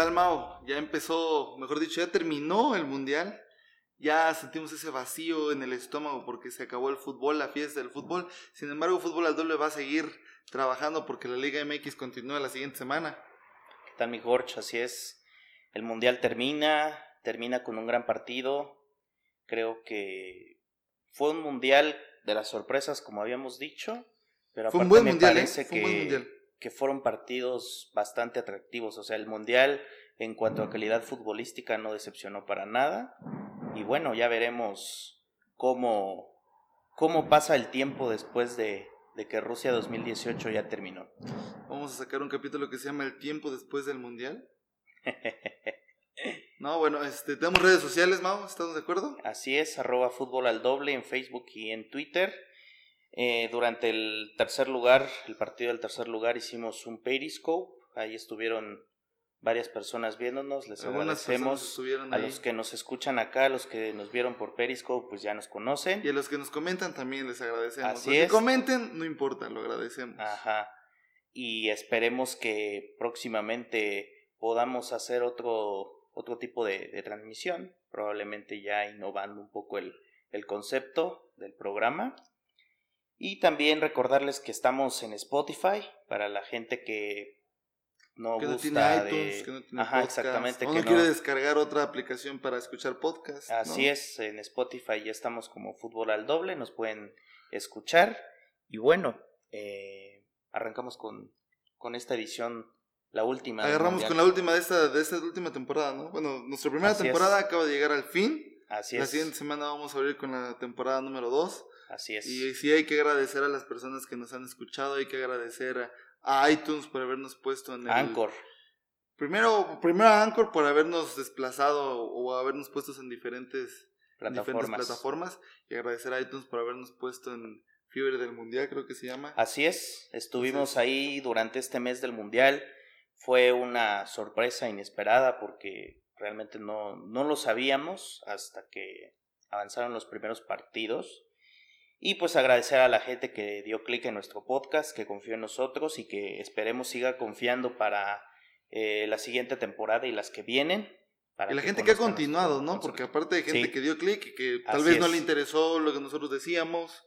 tal, Mao? Ya empezó, mejor dicho, ya terminó el mundial. Ya sentimos ese vacío en el estómago porque se acabó el fútbol, la fiesta del fútbol. Sin embargo, Fútbol al Doble va a seguir trabajando porque la Liga MX continúa la siguiente semana. ¿Qué tal, mi Jorge? Así es. El mundial termina, termina con un gran partido. Creo que fue un mundial de las sorpresas, como habíamos dicho. Pero Fue un aparte buen me mundial, ¿eh? parece Fue un buen que, mundial. Que fueron partidos bastante atractivos. O sea, el mundial en cuanto a calidad futbolística no decepcionó para nada. Y bueno, ya veremos cómo, cómo pasa el tiempo después de, de que Rusia 2018 ya terminó. Vamos a sacar un capítulo que se llama El tiempo después del mundial. No, bueno, este, tenemos redes sociales, Mao, ¿estamos de acuerdo? Así es, arroba fútbol al doble en Facebook y en Twitter. Eh, durante el tercer lugar, el partido del tercer lugar, hicimos un Periscope. Ahí estuvieron varias personas viéndonos. Les agradecemos. A ahí. los que nos escuchan acá, a los que nos vieron por Periscope, pues ya nos conocen. Y a los que nos comentan también les agradecemos. Así los que es. comenten, no importa, lo agradecemos. Ajá. Y esperemos que próximamente podamos hacer otro, otro tipo de, de transmisión, probablemente ya innovando un poco el, el concepto del programa. Y también recordarles que estamos en Spotify para la gente que no que no gusta tiene de... iTunes, que no tiene Ajá, podcast, exactamente. o que no quiere descargar otra aplicación para escuchar podcast. Así ¿no? es, en Spotify ya estamos como Fútbol al Doble, nos pueden escuchar. Y bueno, eh, arrancamos con, con esta edición, la última. Agarramos con la última de esta, de esta última temporada, ¿no? Bueno, nuestra primera Así es. temporada acaba de llegar al fin. Así la es. siguiente semana vamos a abrir con la temporada número 2. Así es. Y sí hay que agradecer a las personas que nos han escuchado, hay que agradecer a, a iTunes por habernos puesto en el... Anchor. Primero, primero a Anchor por habernos desplazado o habernos puestos en diferentes en diferentes Plataformas. plataformas y agradecer a iTunes por habernos puesto en Fiebre del Mundial, creo que se llama. Así es, estuvimos Entonces- ahí durante este mes del Mundial. Fue una sorpresa inesperada porque realmente no, no lo sabíamos hasta que avanzaron los primeros partidos. Y pues agradecer a la gente que dio clic en nuestro podcast, que confió en nosotros y que esperemos siga confiando para eh, la siguiente temporada y las que vienen. para Y la gente que ha continuado, ¿no? Porque aparte de gente Sí. que dio clic y que tal Así vez no es. le interesó lo que nosotros decíamos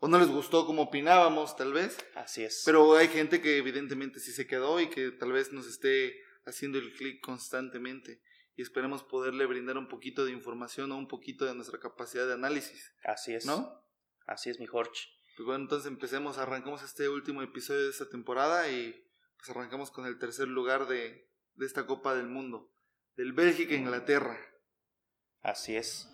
o no les gustó como opinábamos, tal vez. Así es. Pero hay gente que evidentemente sí se quedó y que tal vez nos esté haciendo el clic constantemente. Y esperemos poderle brindar un poquito de información o un poquito de nuestra capacidad de análisis, Así es. ¿no? Así es, mi Jorge. Pues bueno, entonces empecemos, arrancamos este último episodio de esta temporada y pues arrancamos con el tercer lugar de, de esta Copa del Mundo, del Bélgica-Inglaterra. Así es.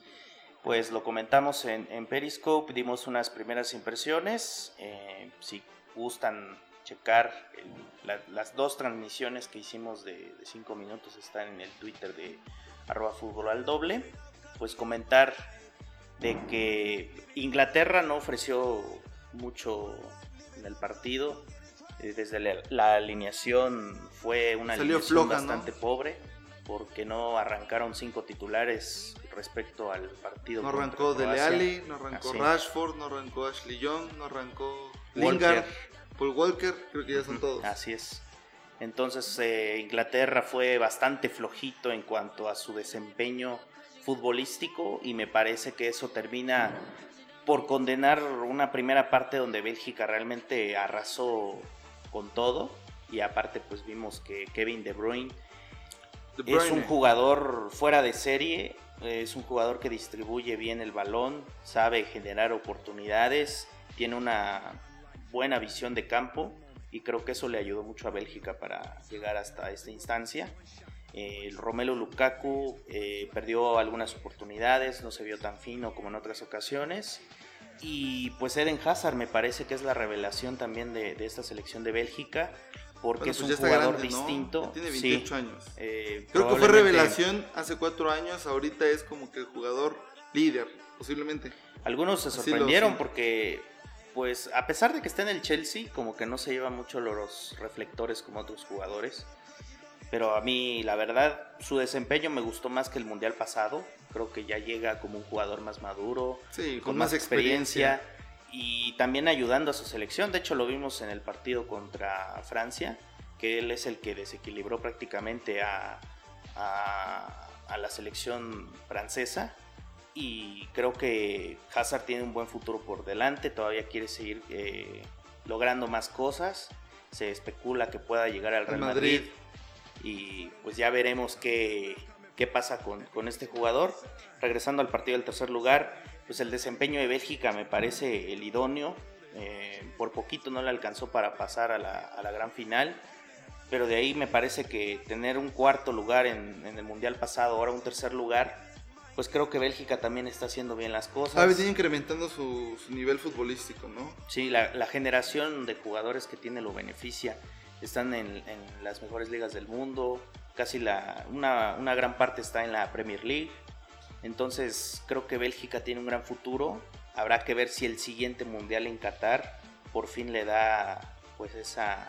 Pues lo comentamos en, en Periscope, dimos unas primeras impresiones. eh, si gustan checar el- la- las dos transmisiones que hicimos de 5 minutos están en el Twitter de arroba fútbol al doble. Pues comentar de que Inglaterra no ofreció mucho en el partido. eh, Desde la, la alineación fue una Salió alineación floja, ¿no? bastante pobre porque no arrancaron cinco titulares respecto al partido. No arrancó Dele. Alli, no arrancó Así. Rashford, no arrancó Ashley Young, no arrancó Walker. Lingard, Paul Walker, creo que ya son todos. Así es. Entonces eh, Inglaterra fue bastante flojito en cuanto a su desempeño futbolístico y me parece que eso termina por condenar una primera parte donde Bélgica realmente arrasó con todo y aparte pues vimos que Kevin De Bruyne De es Bruyne. un jugador fuera de serie, es un jugador que distribuye bien el balón, sabe generar oportunidades, tiene una buena visión de campo y creo que eso le ayudó mucho a Bélgica para llegar hasta esta instancia. Eh, el Romelu Lukaku eh, perdió algunas oportunidades, no se vio tan fino como en otras ocasiones. Y pues Eden Hazard me parece que es la revelación también de, de esta selección de Bélgica, porque Bueno, es pues un jugador distinto. Tiene Sí, 28 años. eh, Creo que fue revelación hace cuatro años, ahorita es como que el jugador líder, posiblemente. Algunos se lo- sorprendieron sí. porque, pues, a pesar de que está en el Chelsea, como que no se lleva mucho los reflectores como otros jugadores. Pero a mí, la verdad, su desempeño me gustó más que el mundial pasado. Creo que ya llega como un jugador más maduro, Sí, con, con, más experiencia. y también ayudando a su selección. De hecho, lo vimos en el partido contra Francia, que él es el que desequilibró prácticamente a, a, a la selección francesa y creo que Hazard tiene un buen futuro por delante, todavía quiere seguir eh, logrando más cosas, se especula que pueda llegar al Real Madrid. y pues ya veremos qué, qué pasa con, con, este jugador. Regresando al partido del tercer lugar, pues el desempeño de Bélgica me parece el idóneo, eh, por poquito no le alcanzó para pasar a la, a la, gran final, pero de ahí me parece que tener un cuarto lugar en, en el Mundial pasado, ahora un tercer lugar, pues creo que Bélgica también está haciendo bien las cosas. Ha venido incrementando su, nivel futbolístico, ¿no? Sí, la, generación de jugadores que tiene lo beneficia. Están en, las mejores ligas del mundo, casi la, una, una, gran parte está en la Premier League. Entonces creo que Bélgica tiene un gran futuro. Habrá que ver si el siguiente mundial en Qatar por fin le da pues esa,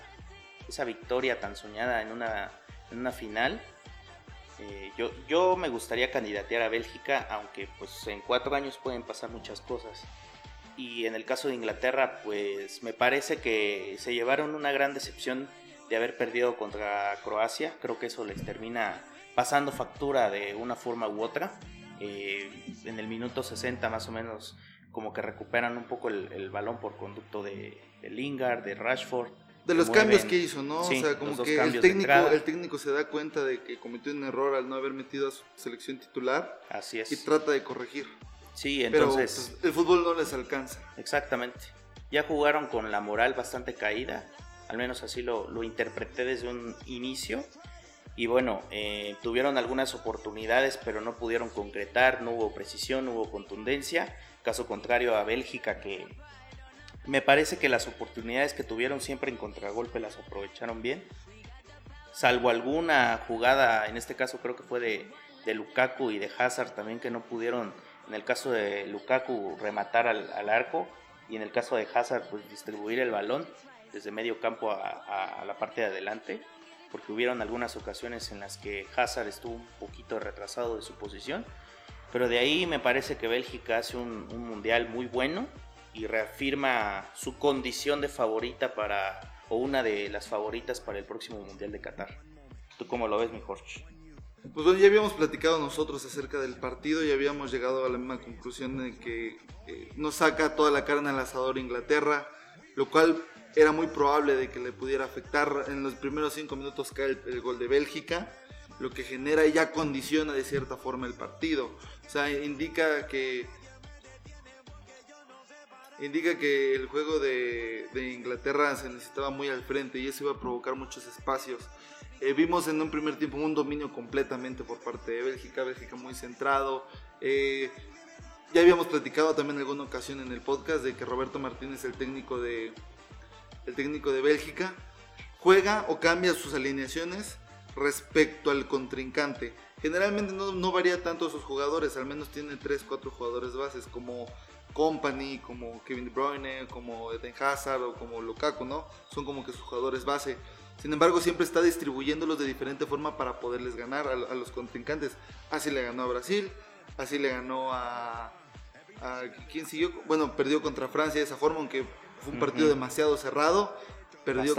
esa victoria tan soñada en una, en una final yo, yo me gustaría candidatear a Bélgica, aunque pues en cuatro años pueden pasar muchas cosas. Y en el caso de Inglaterra, pues me parece que se llevaron una gran decepción de haber perdido contra Croacia. Creo que eso les termina pasando factura de una forma u otra. Eh, en el minuto 60 más o menos como que recuperan un poco el, balón por conducto de, de Lingard, de Rashford de los cambios que hizo, ¿no? o sea, como que el técnico, el técnico se da cuenta de que cometió un error al no haber metido a su selección titular. Así es. Y trata de corregir. Sí, entonces. Pero pues, el fútbol no les alcanza. Exactamente. Ya jugaron con la moral bastante caída. Al menos así lo, lo interpreté desde un inicio. Y bueno, eh, tuvieron algunas oportunidades, pero no pudieron concretar. No hubo precisión, no hubo contundencia. Caso contrario a Bélgica, que me parece que las oportunidades que tuvieron siempre en contragolpe las aprovecharon bien. Salvo alguna jugada, en este caso creo que fue de, de Lukaku y de Hazard también que no pudieron, en el caso de Lukaku, rematar al, arco y en el caso de Hazard, pues distribuir el balón desde medio campo a, la parte de adelante, porque hubieron algunas ocasiones en las que Hazard estuvo un poquito retrasado de su posición, pero de ahí me parece que Bélgica hace un, un mundial muy bueno y reafirma su condición de favorita para, o una de las favoritas para el próximo Mundial de Qatar. ¿Tú cómo lo ves, mi Jorge? Pues bueno, ya habíamos platicado nosotros acerca del partido y habíamos llegado a la misma conclusión de que eh, no saca toda la carne al asador Inglaterra, lo cual era muy probable de que le pudiera afectar. En los primeros cinco minutos cae el, gol de Bélgica, lo que genera y ya condiciona de cierta forma el partido. O sea, indica que indica que el juego de, Inglaterra se necesitaba muy al frente y eso iba a provocar muchos espacios. Eh, vimos en un primer tiempo un dominio completamente por parte de Bélgica, Bélgica muy centrado. Eh, ya habíamos platicado también en alguna ocasión en el podcast de que Roberto Martínez, el técnico de, el técnico de Bélgica, juega o cambia sus alineaciones respecto al contrincante. Generalmente no, no varía tanto sus jugadores, al menos tiene 3, 4 jugadores bases como Company, como Kevin De Bruyne, como Eden Hazard o como Lukaku, ¿no? Son como que sus jugadores base. Sin embargo, siempre está distribuyéndolos de diferente forma para poderles ganar a, los contrincantes. Así le ganó a Brasil, así le ganó a, a, ¿Quién siguió? Bueno, perdió contra Francia de esa forma, aunque fue un partido demasiado cerrado. Perdió,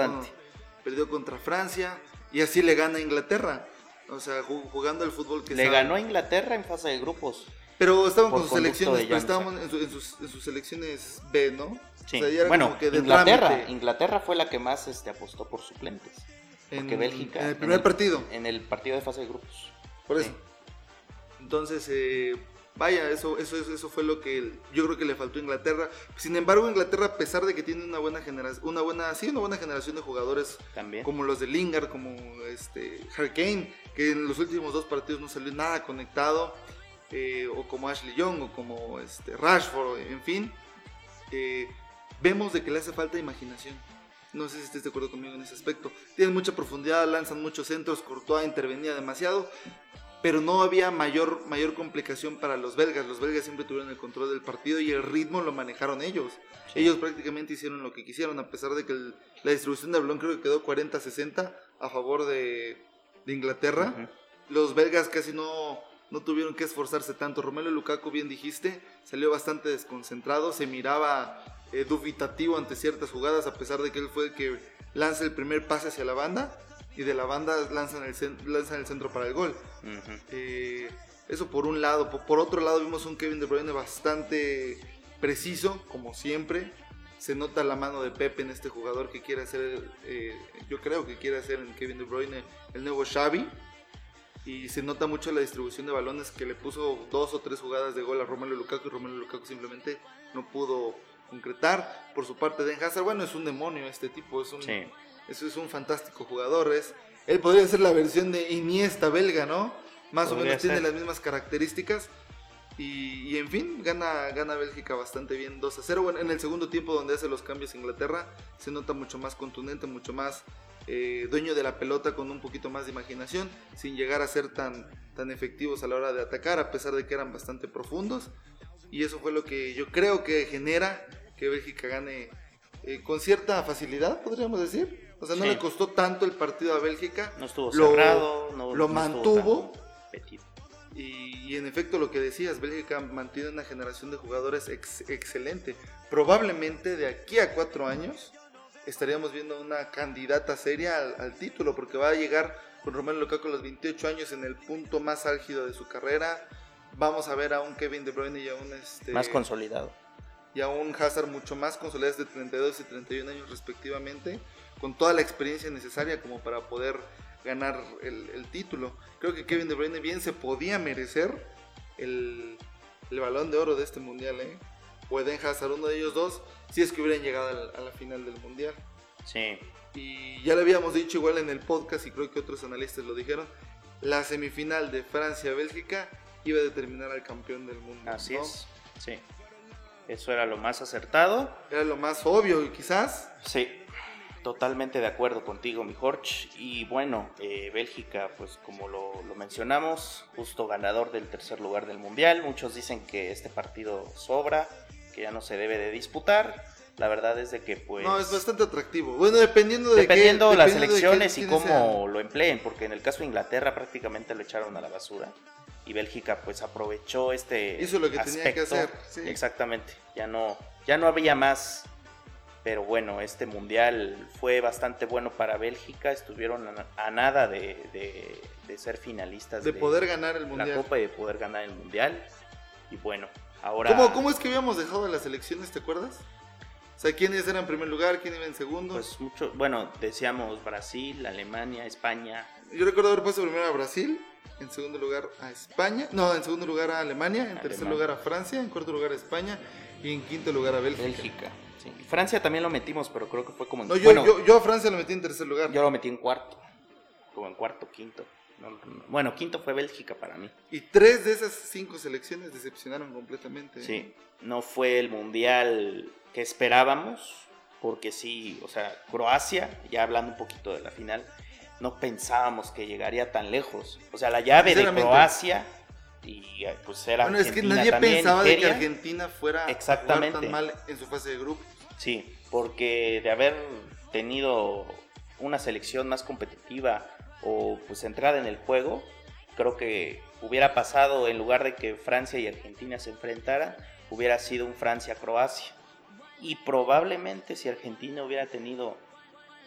perdió contra Francia y así le gana a Inglaterra. O sea, jugando el fútbol que Le ganó a Inglaterra en fase de grupos. Pero estaban con sus selecciones, pero en, sus, selecciones B, ¿no? Sí. bueno, Inglaterra, Inglaterra fue la que más este, apostó por suplentes. Porque Bélgica. En el primer partido. En el partido de fase de grupos. Por eso. Entonces, eh, vaya, eso, eso, eso fue lo que yo creo que le faltó a Inglaterra. Sin embargo, Inglaterra, a pesar de que tiene una buena generación, una buena, sí, una buena generación de jugadores También. como los de Lingard, como este Hurricane, que en los últimos dos partidos no salió nada conectado. Eh, o como Ashley Young, o como este, Rashford, en fin, eh, vemos de que le hace falta imaginación. No sé si estés de acuerdo conmigo en ese aspecto. Tienen mucha profundidad, lanzan muchos centros, Courtois intervenía demasiado, pero no había mayor, mayor complicación para los belgas. Los belgas siempre tuvieron el control del partido y el ritmo lo manejaron ellos. Ellos prácticamente hicieron lo que quisieron, a pesar de que la distribución de balón creo que quedó 40-60 a favor de, Inglaterra. Los belgas casi no, no tuvieron que esforzarse tanto. Romelo Lukaku, bien dijiste, salió bastante desconcentrado, se miraba eh, dubitativo ante ciertas jugadas, a pesar de que él fue el que lanza el primer pase hacia la banda. y de la banda lanzan el, lanzan el centro para el gol. Eh, eso por un lado. Por, por otro lado vimos un Kevin De Bruyne bastante preciso, como siempre. Se nota la mano de Pepe en este jugador que quiere hacer, eh, yo creo que quiere hacer en Kevin De Bruyne el nuevo Xavi. Y se nota mucho la distribución de balones que le puso dos o tres jugadas de gol a Romelu Lukaku y Romelu Lukaku simplemente no pudo concretar. Por su parte, Den Hazard, bueno, es un demonio este tipo, es un, Sí. eso es un fantástico jugador. Es, él podría ser la versión de Iniesta belga, ¿no? Más o menos tiene las mismas características. Y, y en fin, gana, gana Bélgica bastante bien 2 a 0. Bueno, en el segundo tiempo donde hace los cambios Inglaterra, se nota mucho más contundente, mucho más eh, dueño de la pelota con un poquito más de imaginación, sin llegar a ser tan, tan efectivos a la hora de atacar, a pesar de que eran bastante profundos. Y eso fue lo que yo creo que genera que Bélgica gane eh, con cierta facilidad, podríamos decir. O sea, no Sí. le costó tanto el partido a Bélgica. No estuvo Lo- cerrado, no, lo no mantuvo. Y, y en efecto lo que decías, Bélgica mantiene una generación de jugadores ex- excelente. Probablemente de aquí a cuatro años estaríamos viendo una candidata seria al, al título, porque va a llegar con Romelu Lukaku a los 28 años en el punto más álgido de su carrera. Vamos a ver a un Kevin De Bruyne y a un, este, Más consolidado. y a un Hazard mucho más consolidados de 32 y 31 años respectivamente, con toda la experiencia necesaria como para poder ganar el, el título. Creo que Kevin De Bruyne bien se podía merecer el, el balón de oro de este mundial, ¿eh? O Eden Hazard, uno de ellos dos, si es que hubieran llegado al- a la final del mundial. Sí, Y ya lo habíamos dicho igual en el podcast y creo que otros analistas lo dijeron, la semifinal de Francia-Bélgica iba a determinar al campeón del mundo. así ¿no? es. Sí. Eso era lo más acertado. Era lo más obvio, quizás. Sí, totalmente de acuerdo contigo, mi Jorge. Y bueno, eh, Bélgica, pues como lo, lo mencionamos, justo ganador del tercer lugar del Mundial. Muchos dicen que este partido sobra, que ya no se debe de disputar. La verdad es de que pues... No, es bastante atractivo. Bueno, dependiendo de Dependiendo qué, las dependiendo de elecciones qué- y cómo lo empleen, porque en el caso de Inglaterra prácticamente lo echaron a la basura y Bélgica pues aprovechó este Hizo lo que tenía que hacer, sí. Exactamente, ya no ya no había más. Pero bueno, este mundial fue bastante bueno para Bélgica, estuvieron a, nada de, de- de ser finalistas sean. De poder ganar el la mundial. copa y de poder ganar el mundial. Y bueno, ahora ¿Cómo, ¿Cómo es que habíamos dejado las elecciones, te acuerdas? O sea, ¿quiénes eran en primer lugar? ¿Quién iba en segundo? pues mucho, bueno, decíamos Brasil, Alemania, España, Yo recuerdo haber puesto primero a Brasil, en segundo lugar a España, no, en segundo lugar a Alemania, en tercer lugar a Francia, en cuarto lugar a España y en quinto lugar a Bélgica. Bélgica. sí. Francia también lo metimos, pero creo que fue como en No, yo, bueno, yo, yo a Francia lo metí en tercer lugar. yo lo metí en cuarto. Como en cuarto, quinto. No, no, no. Bueno, quinto fue Bélgica para mí. Y tres de esas cinco selecciones decepcionaron completamente. ¿eh? Sí, no fue el mundial que esperábamos, porque sí, o sea, Croacia, ya hablando un poquito de la final, no pensábamos que llegaría tan lejos. O sea, la llave de. Croacia y pues era Bueno, es que Argentina nadie también, pensaba de que. Argentina fuera Exactamente. tan mal en su fase de grupo. Sí, porque de haber tenido una selección más competitiva o pues centrada en el juego, creo que hubiera pasado en lugar de que Francia y Argentina se enfrentaran, hubiera sido un Francia-Croacia. Y probablemente si Argentina hubiera tenido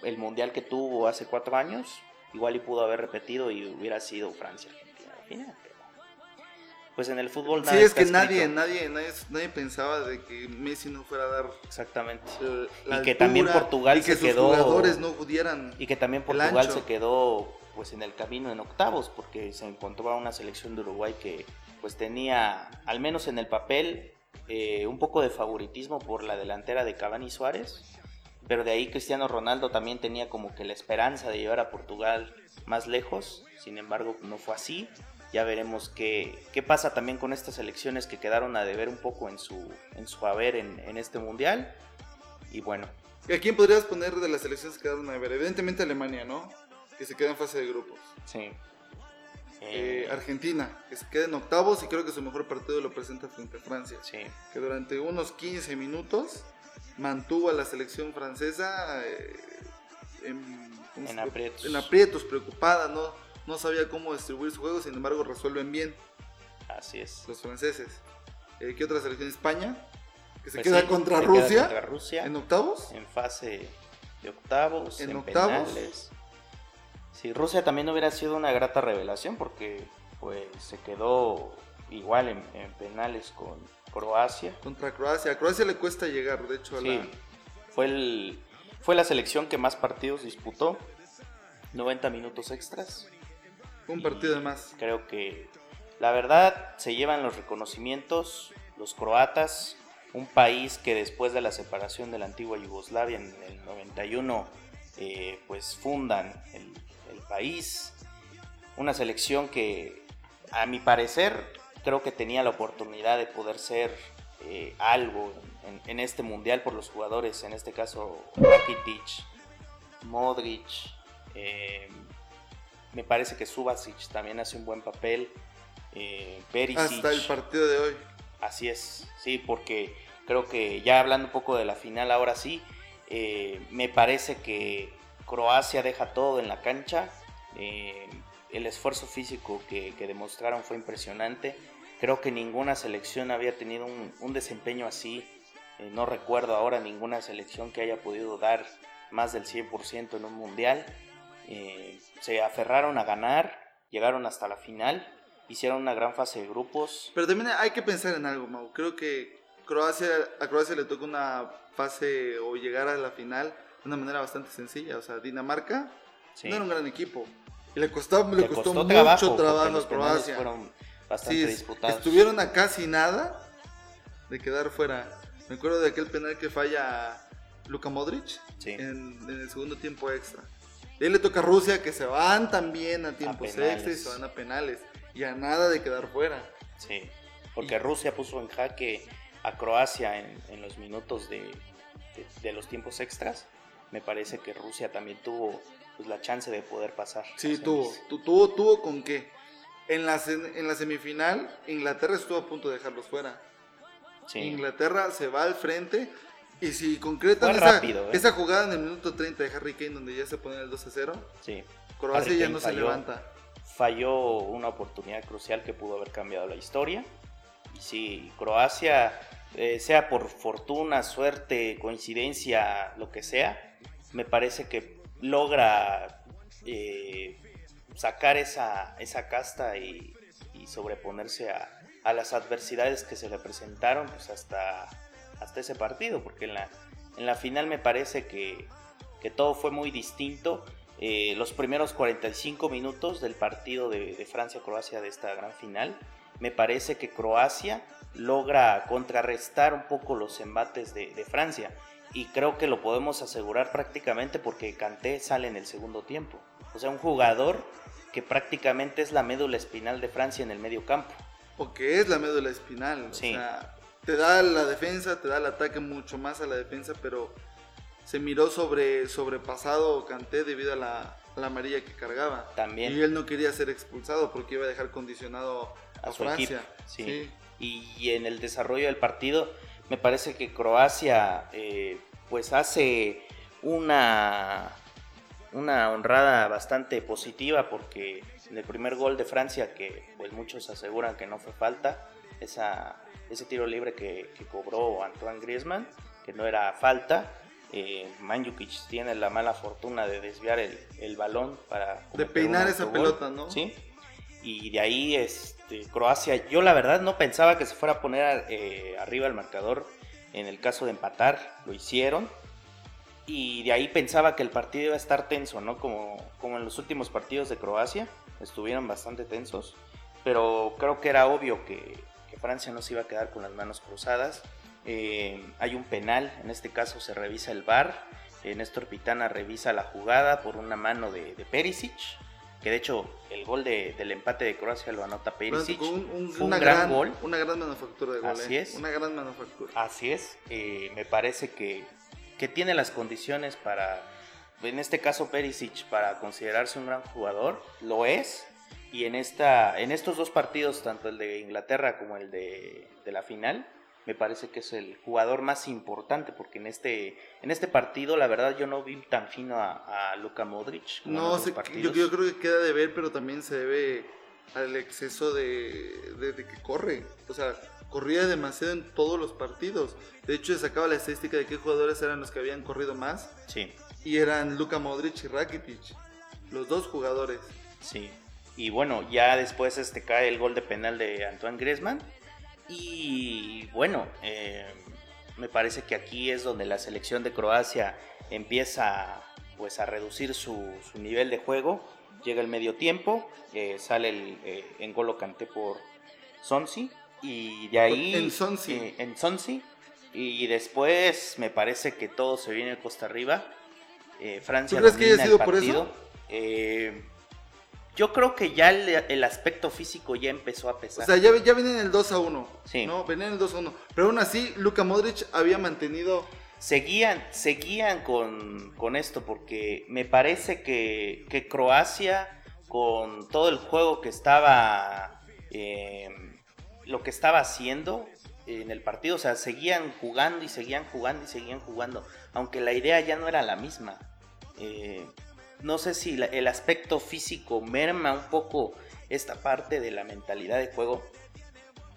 el mundial que tuvo hace cuatro años, igual y pudo haber repetido y hubiera sido Francia-Argentina al final. pero, Pues en el fútbol nada Sí, es que nadie, nadie, nadie, nadie pensaba de que Messi no fuera a dar Exactamente. la Y que también altura, Portugal y que se sus quedó- jugadores no pudieran. Y que también Portugal se quedó pues en el camino en octavos porque se encontró a una selección de Uruguay que pues tenía al menos en el papel eh, un poco de favoritismo por la delantera de Cavani Suárez pero de ahí Cristiano Ronaldo también tenía como que la esperanza de llevar a Portugal más lejos sin embargo no fue así ya veremos qué, qué pasa también con estas selecciones que quedaron a deber un poco en su, en su haber en, en este mundial y bueno ¿A quién podrías poner de las selecciones que quedaron a ver? Evidentemente Alemania, ¿no? Que se queda en fase de grupos. sí Eh, Eh, Argentina, que se queda en octavos y creo que su mejor partido lo presenta frente a Francia. sí Que durante unos 15 minutos mantuvo a la selección francesa eh, en, ¿cómo En se- aprietos. en aprietos, preocupada, ¿no? no sabía cómo distribuir su juego, sin embargo resuelven bien Así es. los franceses. Eh, ¿Qué otra selección? España, que se Pues queda sí, contra se queda Rusia contra Rusia en octavos. en fase de octavos, En en, octavos. penales. Sí, Rusia también hubiera sido una grata revelación porque pues se quedó igual en, penales con Croacia. Contra Croacia. A Croacia le cuesta llegar, de hecho, a sí, Fue, el, fue la selección que más partidos disputó. 90 minutos extras. Un partido de más. Creo que la verdad se llevan los reconocimientos los croatas, un país que después de la separación de la antigua Yugoslavia en el 91 eh, pues fundan el, país. Una selección que a mi parecer creo que tenía la oportunidad de poder ser eh, algo en, este mundial por los jugadores, en este caso Rakitic, Modric, eh, me parece que Subasic también hace un buen papel, Perisic. Hasta el partido de hoy. Así es, sí, porque creo que ya hablando un poco de la final ahora sí, me parece que Croacia deja todo en la cancha. Eh, el esfuerzo físico que, demostraron fue impresionante. Creo que ninguna selección había tenido un, desempeño así. Eh, no recuerdo ahora ninguna selección que haya podido dar más del 100% en un mundial. Eh, se aferraron a ganar, llegaron hasta la final, hicieron una gran fase de grupos. Pero también hay que pensar en algo, Mau. Creo que Croacia, a Croacia le toca una fase o llegar a la final de una manera bastante sencilla. O sea, Dinamarca no era un gran equipo. Y le costó, le, costó, mucho trabajo a Croacia. Fueron bastante disputados. Estuvieron a casi nada de quedar fuera. Me acuerdo de aquel penal que falla Luka Modric en, el segundo tiempo extra. Y ahí le toca a Rusia que se van también a tiempos extra y se van a penales. Y a nada de quedar fuera. Sí, porque Rusia puso en jaque a Croacia en, los minutos de, de, los tiempos extras me parece que Rusia también tuvo pues, la chance de poder pasar. Sí, tuvo, tuvo, tuvo con qué. En la, en la semifinal, Inglaterra estuvo a punto de dejarlos fuera. Inglaterra se va al frente y si concretan esa, ¿eh? esa, jugada en el minuto 30 de Harry Kane donde ya se pone el 2 a 0, sí. Croacia ya no se levanta. Falló una oportunidad crucial que pudo haber cambiado la historia. Y sí, Croacia, eh, sea por fortuna, suerte, coincidencia, lo que sea, me parece que logra eh, sacar esa, esa casta y, sobreponerse a, las adversidades que se le presentaron pues hasta, hasta ese partido, porque en la, en la final me parece que, todo fue muy distinto. Eh, los primeros 45 minutos del partido de, Francia-Croacia de esta gran final, me parece que Croacia logra contrarrestar un poco los embates de Francia y creo que lo podemos asegurar prácticamente porque Kanté sale en el segundo tiempo. O sea, un jugador que prácticamente es la médula espinal de Francia en el medio campo. O que es la médula espinal. O sea, te da la defensa, te da el ataque mucho más a la defensa, pero se miró sobre sobrepasado Kanté debido a la, amarilla que cargaba. También. Y él no quería ser expulsado porque iba a dejar condicionado a, Francia. sí. Y en el desarrollo del partido me parece que Croacia eh, pues hace una, una honrada bastante positiva porque en el primer gol de Francia, que pues muchos aseguran que no fue falta, esa, ese tiro libre que, cobró Antoine Griezmann, que no era falta, eh, Manjukic tiene la mala fortuna de desviar el, balón para... De peinar esa pelota, ¿no? Sí. Y de ahí este, Croacia, yo la verdad no pensaba que se fuera a poner eh, arriba el marcador en el caso de empatar, lo hicieron. Y de ahí pensaba que el partido iba a estar tenso, ¿no? Como, como en los últimos partidos de Croacia, estuvieron bastante tensos. Pero creo que era obvio que, Francia no se iba a quedar con las manos cruzadas. Eh, hay un penal, en este caso se revisa el VAR. Eh, Néstor Pitana revisa la jugada por una mano de, de Perisic que de hecho el gol del empate de Croacia lo anota Perisic. Un, una gran, gol. Una gran manufactura de gol. Así ¿eh? es. Una gran manufactura. Así es. Eh, me parece que, que tiene las condiciones para, en este caso Perisic, para considerarse un gran jugador. Lo es. Y en, esta, en estos dos partidos, tanto el de Inglaterra como el de, de la final, me parece que es el jugador más importante porque en este en este partido la verdad yo no vi tan fino a, a Luka Modric. no, yo, yo, creo que queda de ver, pero también se debe al exceso de, de, que corre. O sea, corría demasiado en todos los partidos. De hecho, se sacaba la estadística de qué jugadores eran los que habían corrido más. Sí. Y eran Luka Modric y Rakitic. los dos jugadores. Sí. Y bueno, ya después este cae el gol de penal de Antoine Griezmann. Y bueno, eh, me parece que aquí es donde la selección de Croacia empieza pues a reducir su, su nivel de juego. Llega el medio tiempo, eh, sale el eh, Engolo por Sonsi y de ahí En Sonsi. eh, en Sonsi y después me parece que todo se viene costa arriba. Francia ¿Tú crees que haya sido por eso? Yo creo que ya el, el aspecto físico ya empezó a O pesar. sea, ya, ya viene en el 2 a 1. Sí. No, venía en el 2 a 1. Pero aún así, Luka Modric había mantenido. seguían, seguían con, con esto porque me parece que, que Croacia, con todo el juego que estaba, eh, lo que estaba haciendo en el partido, o sea, seguían jugando y seguían jugando y seguían jugando, aunque la idea ya no era la misma. Eh, no sé si la- el aspecto físico merma un poco esta parte de la mentalidad de juego,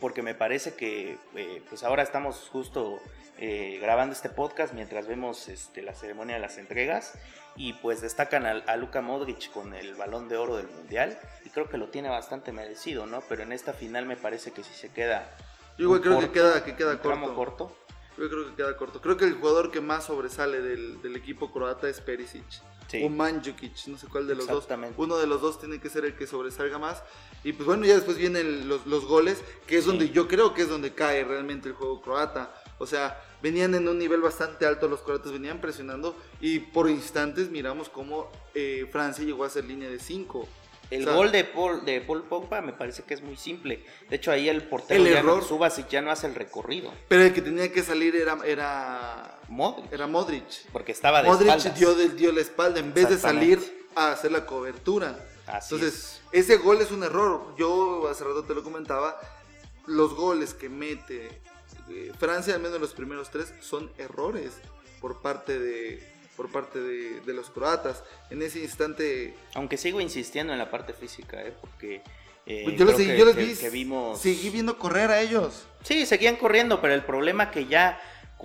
porque me parece que eh, pues ahora estamos justo eh, grabando este podcast mientras vemos este, la ceremonia de las entregas y pues destacan a, a Luka Modric con el balón de oro del mundial y creo que lo tiene bastante merecido, ¿no? Pero en esta final me parece que si se queda Yo igual creo que corto, queda, que queda tramo corto. corto. Yo creo que queda corto. Creo que el jugador que más sobresale del, del equipo croata es Perisic. Sí. O Mandzukic, no sé cuál de los dos. Uno de los dos tiene que ser el que sobresalga más. Y pues bueno, ya después vienen los, los goles, que es Sí. donde yo creo que es donde cae realmente el juego croata. O sea, venían en un nivel bastante alto los croatas, venían presionando y por instantes miramos cómo eh, Francia llegó a ser línea de 5. El O sea, gol de Paul, de Paul Pogba me parece que es muy simple. De hecho, ahí el portero El ya error. no, Subasic ya no hace el recorrido. Pero el que tenía que salir era, era, Modric, era Modric. porque estaba de Modric espaldas. dio, dio la espalda en vez de salir a hacer la cobertura. Así Entonces, ese gol es un error. Yo hace rato te lo comentaba. Los goles que mete eh, Francia, al menos los primeros tres, son errores por parte de, por parte de, de los croatas. En ese instante, Aunque sigo insistiendo en la parte física, ¿eh? porque eh, pues yo, creo seguí- que- yo que- vi, que vimos... seguí viendo correr a ellos. Sí, seguían corriendo, pero el problema que ya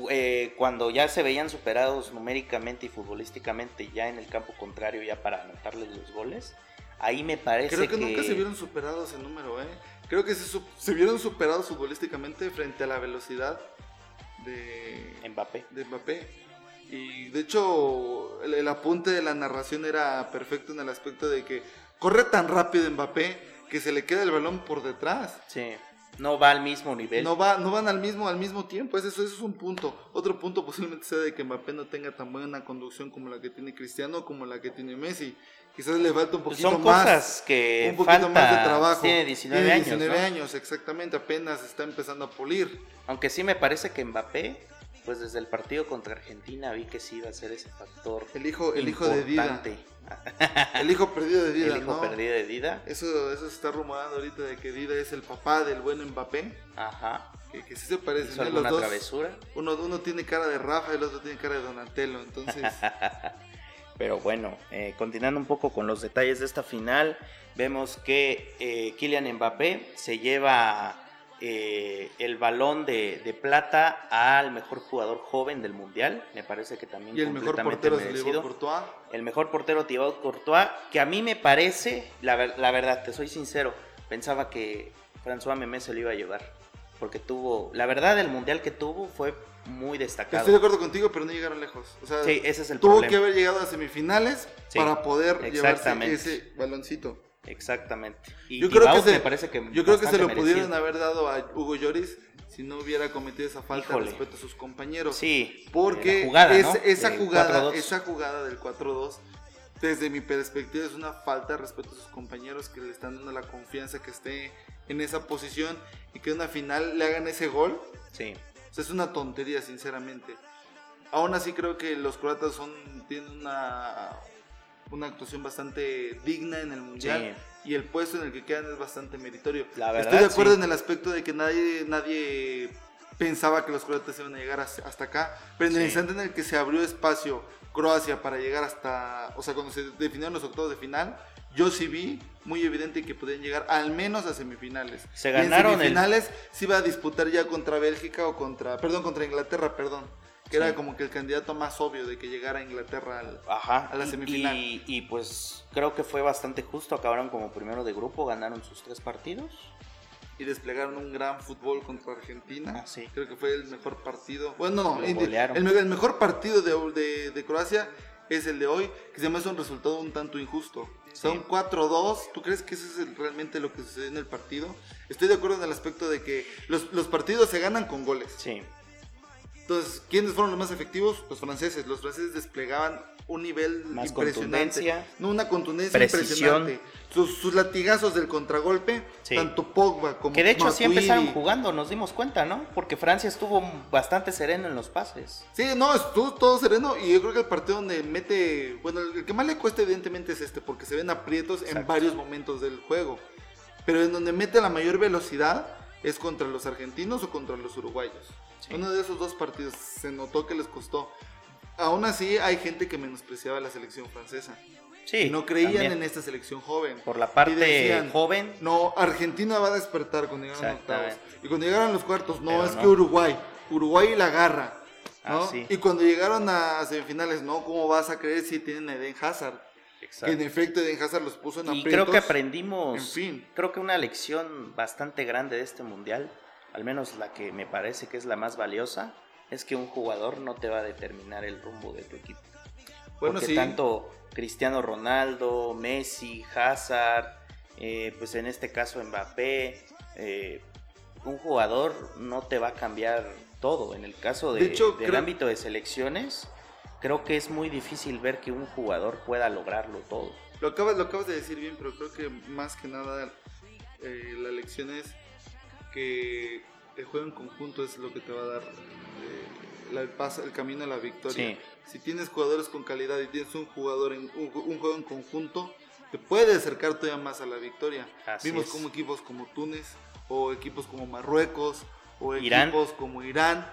eh, cuando ya se veían superados numéricamente y futbolísticamente ya en el campo contrario ya para anotarles los goles, ahí me parece Creo que, nunca se vieron superados en número, ¿eh? Creo que se, se vieron superados futbolísticamente frente a la velocidad de, Mbappé. de Mbappé. Y de hecho, el, el apunte de la narración era perfecto en el aspecto de que corre tan rápido Mbappé que se le queda el balón por detrás. Sí, no va al mismo nivel. No, va, no van al mismo, al mismo tiempo, eso, eso es un punto. Otro punto posiblemente sea de que Mbappé no tenga tan buena conducción como la que tiene Cristiano, como la que tiene Messi. Quizás le falta un Pues poquito son más cosas que un poquito falta. más de trabajo. Tiene 19 Tiene años, 19 ¿no? años, exactamente, apenas está empezando a pulir. Aunque sí me parece que Mbappé, pues desde el partido contra Argentina vi que sí iba a ser ese factor El hijo, el hijo de Dida. El hijo perdido de Dida, el hijo ¿no? perdido de Dida. Eso, eso se está rumorando ahorita de que Dida es el papá del buen Mbappé. Ajá. Que, que sí se parecen. Hizo ¿eh? alguna Los dos, travesura. uno, uno tiene cara de Rafa y el otro tiene cara de Donatello. Entonces, Pero bueno, eh, continuando un poco con los detalles de esta final, vemos que eh, Kylian Mbappé se lleva eh, el balón de, de plata al mejor jugador joven del mundial. Me parece que también y el mejor portero merecido. Courtois. El mejor portero Thibaut Courtois, que a mí me parece, la, ver- la verdad, te soy sincero, pensaba que François Memé se lo iba a llevar. Porque tuvo, la verdad, el mundial que tuvo fue muy destacado. Estoy de acuerdo contigo, pero no llegaron lejos. O sea, Sí, ese es el tuvo problema. que haber llegado a semifinales Sí, para poder llevarse ese baloncito. Exactamente. Y Yo creo, que se, me parece que yo creo que se bastante lo merecido. pudieron haber dado a Hugo Lloris si no hubiera cometido esa falta Híjole. de respeto a sus compañeros. Sí, Porque la jugada, es- ¿no? esa, Del jugada, 4-2. esa jugada del 4-2, desde mi perspectiva, es una falta de respeto a sus compañeros que le están dando la confianza que esté en esa posición y que en una final le hagan ese gol. Sí, O sea, es una tontería, sinceramente. Aún así creo que los croatas son, tienen una, una actuación bastante digna en el Mundial y el puesto en el que quedan es bastante meritorio. La verdad, Estoy de acuerdo sí. en el aspecto de que nadie, nadie pensaba que los croatas iban a llegar hasta acá, pero en el Sí. instante en el que se abrió espacio Croacia para llegar hasta, o sea, cuando se definieron los octavos de final, yo sí vi muy evidente que podían llegar al menos a semifinales. Se Y en ganaron el- semifinales se iba a disputar ya contra Bélgica o contra, perdón, contra Inglaterra, perdón. Que era Sí. como que el candidato más obvio de que llegara a Inglaterra al... Ajá. a la semifinal. Y, y, pues creo que fue bastante justo. Acabaron como primero de grupo, ganaron sus tres partidos. y desplegaron un gran fútbol contra Argentina. Ah, sí. Creo que fue el mejor partido. Bueno, no, el, mejor partido de, de- de Croacia es el de hoy, que se me hace un resultado un tanto injusto. Son 4-2. ¿Tú crees que eso es el- realmente lo que sucedió en el partido? Estoy de acuerdo en el aspecto de que los, los partidos se ganan con goles. Sí. Entonces, ¿quiénes fueron los más efectivos? Los franceses. Los franceses desplegaban un nivel Más impresionante. contundencia. No, una contundencia Precisión. impresionante. Sus, sus latigazos del contragolpe, Sí. tanto Pogba como Que de hecho sí Matuidi. empezaron jugando, nos dimos cuenta, ¿no? Porque Francia estuvo bastante sereno en los pases. Sí, no, estuvo todo sereno y yo creo que el partido donde mete, bueno, el que más le cuesta evidentemente es este, porque se ven aprietos en varios momentos del juego. Pero en donde mete la mayor velocidad es contra los argentinos o contra los uruguayos. Sí. Uno de esos dos partidos se notó que les costó. Aún así hay gente que menospreciaba la selección francesa. Sí. y no creían también. en esta selección joven. Por la parte Y decían, joven. No, Argentina va a despertar cuando llegaron a octavos. Y cuando llegaron los cuartos, no, Pero es no. que Uruguay. Uruguay la agarra. ¿no? Ah, sí. Y cuando llegaron a semifinales, no, ¿cómo vas a creer si tienen a Eden Hazard? Que Exacto. en efecto Eden Hazard los puso en Y aprietos. creo que aprendimos, En fin. creo que una lección bastante grande de este mundial, al menos la que me parece que es la más valiosa, es que un jugador no te va a determinar el rumbo de tu equipo. Bueno, Porque sí. tanto Cristiano Ronaldo, Messi, Hazard, eh, pues en este caso Mbappé, eh, un jugador no te va a cambiar todo. En el caso de- De hecho, del creo- ámbito de selecciones, creo que es muy difícil ver que un jugador pueda lograrlo todo. Lo acabas, lo acabas de decir bien, pero creo que más que nada eh, la lección es que el juego en conjunto es lo que te va a dar eh, el, paso, el camino a la victoria. Sí. Si tienes jugadores con calidad y tienes un jugador en un, un juego en conjunto, te puede acercar todavía más a la victoria. Así Vimos es. como equipos como Túnez o equipos como Marruecos o Irán. equipos como Irán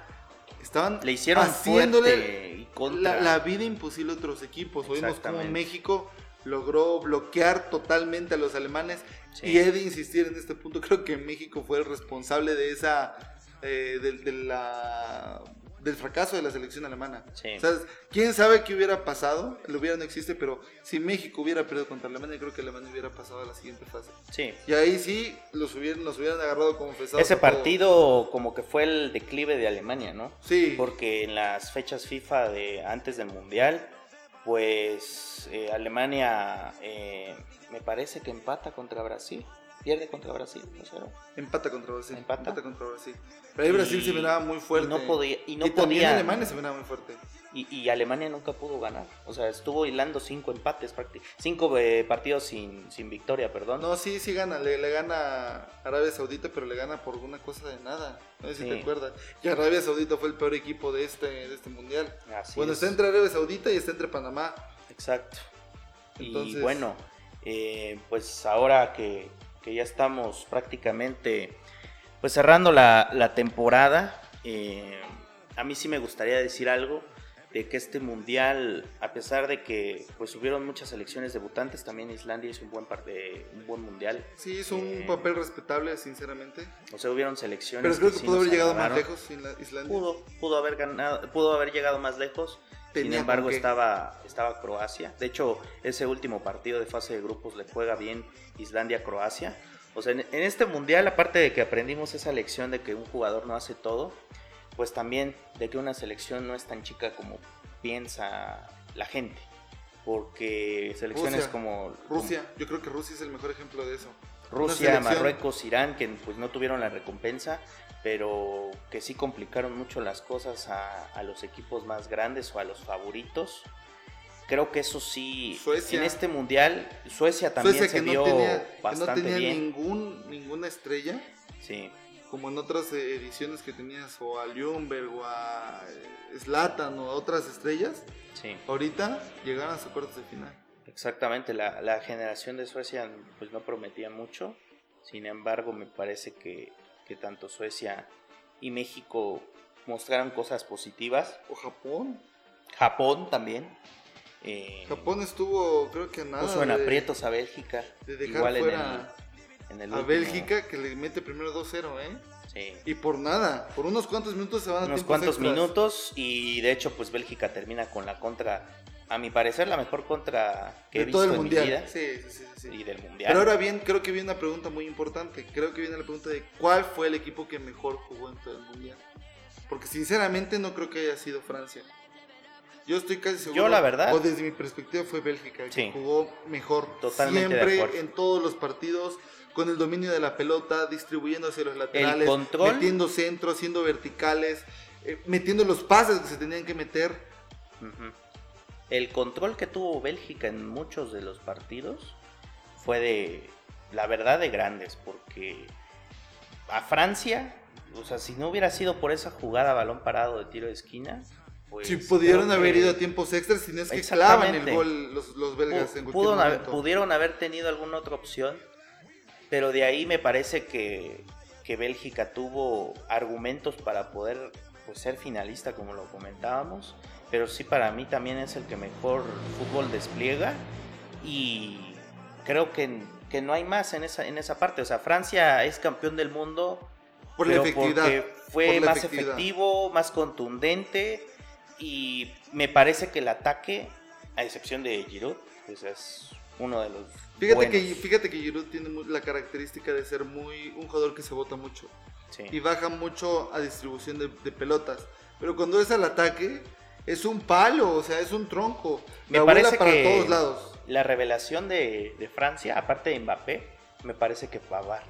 estaban Le hicieron haciéndole fuerte y contra. la, la vida imposible a otros equipos. Oímos como. México logró bloquear totalmente a los alemanes. Sí. Y he de insistir en este punto, creo que México fue el responsable de esa, eh, del- de la- del fracaso de la selección alemana. Sí. Sea, quién sabe qué hubiera pasado, el hubiera no existe, pero si México hubiera perdido contra Alemania, creo que Alemania hubiera pasado a la siguiente fase. Sí. Y ahí sí los hubieran, los hubieran agarrado confesados. Ese partido como que fue el declive de Alemania, ¿no? Sí, Porque en las fechas FIFA de antes del Mundial, pues eh, Alemania eh, me parece que empata contra Brasil. Pierde contra Brasil, ¿no sé. empata contra Brasil. Empata. contra Brasil. Pero ahí Brasil se miraba muy fuerte. Y no podía. Y, no también podía- Alemania se miraba muy fuerte. y, y Alemania nunca pudo ganar. O sea, estuvo hilando cinco empates, cinco eh, partidos sin, sin victoria, perdón. No, sí, sí gana. Le, le gana Arabia Saudita, pero le gana por una cosa de nada. No sé si Sí. te acuerdas. Y Arabia Saudita fue el peor equipo de este, de este mundial. Así bueno, es. está entre Arabia Saudita y está entre Panamá. Exacto. y bueno, eh, pues ahora que, que ya estamos prácticamente pues cerrando la, la temporada, eh, a mí sí me gustaría decir algo de que este mundial, a pesar de que pues hubieron muchas selecciones debutantes, también Islandia hizo un buen par de, un buen mundial. Sí, hizo un Eh, papel respetable, sinceramente. O sea, hubieron selecciones. Pero creo que sí pudo haber llegado más lejos Islandia. Pudo, pudo haber ganado, pudo haber llegado más lejos. Sin embargo, estaba, estaba Croacia. De hecho, ese último partido de fase de grupos le juega bien Islandia-Croacia. O sea, en, en este mundial, aparte de que aprendimos esa lección de que un jugador no hace todo, pues también de que una selección no es tan chica como piensa la gente. Porque selecciones Rusia, como Rusia, yo creo que Rusia es el mejor ejemplo de eso. Rusia, Marruecos, Irán, que pues no tuvieron la recompensa, pero que sí complicaron mucho las cosas a, a los equipos más grandes o a los favoritos. Creo que eso sí, Suecia. en este mundial, Suecia también Suecia se vio no tenía, que no bastante tenía bien. ningún, ninguna estrella, Sí, como en otras eh, ediciones que tenías, o a Ljungberg, o a eh, Zlatan, o a otras estrellas. sí, Ahorita llegaron a su cuartos de final. exactamente. La, la generación de Suecia pues no prometía mucho. Sin embargo, me parece que, que tanto Suecia y México mostraron cosas positivas. O Japón. Japón también. eh, Japón estuvo, creo que a nada. puso en de- aprietos a Bélgica. de dejar igual en fuera el, en el a último- Bélgica, que le mete primero 2-0, ¿eh? Sí. Y por nada, por unos cuantos minutos se van a Unos cuantos extras. minutos y de hecho pues Bélgica termina con la contra, a mi parecer la mejor contra que he de visto todo el en mundial. mi vida Sí, sí, sí, sí. y del mundial. Pero ahora bien, creo que viene una pregunta muy importante. Creo que viene la pregunta de cuál fue el equipo que mejor jugó en todo el mundial. Porque sinceramente no creo que haya sido Francia. Yo estoy casi seguro. Yo, la verdad- O desde mi perspectiva fue Bélgica que jugó mejor. Totalmente de Siempre acuerdo. en todos los partidos. Con el dominio de la pelota, distribuyendo hacia los laterales, control. metiendo centro, haciendo verticales, eh, metiendo los pases que se tenían que meter. Ujú. El control que tuvo Bélgica en muchos de los partidos fue de, la verdad, de grandes, porque a Francia, o sea, si no hubiera sido por esa jugada balón parado de tiro de esquina, pues si pudieron haber que- ido a tiempos extras, si no es que clavan el gol los, los belgas en cualquier haber- pudieron haber tenido alguna otra opción, pero de ahí me parece que, que Bélgica tuvo argumentos para poder pues, ser finalista, como lo comentábamos, pero sí para mí también es el que mejor fútbol despliega y creo que, que no hay más en esa, en esa parte. O sea, Francia es campeón del mundo por la pero efectividad. porque fue por la más efectivo, más contundente y me parece que el ataque, a excepción de Giroud, pues es uno de los Fíjate buenos. que, fíjate que Giroud tiene la característica de ser muy un jugador que se bota mucho Sí. y baja mucho a distribución de, de pelotas. Pero cuando es al ataque, es un palo, o sea, es un tronco. Me La parece para que todos lados. la revelación de, de Francia, aparte de Mbappé, me parece que Pavard.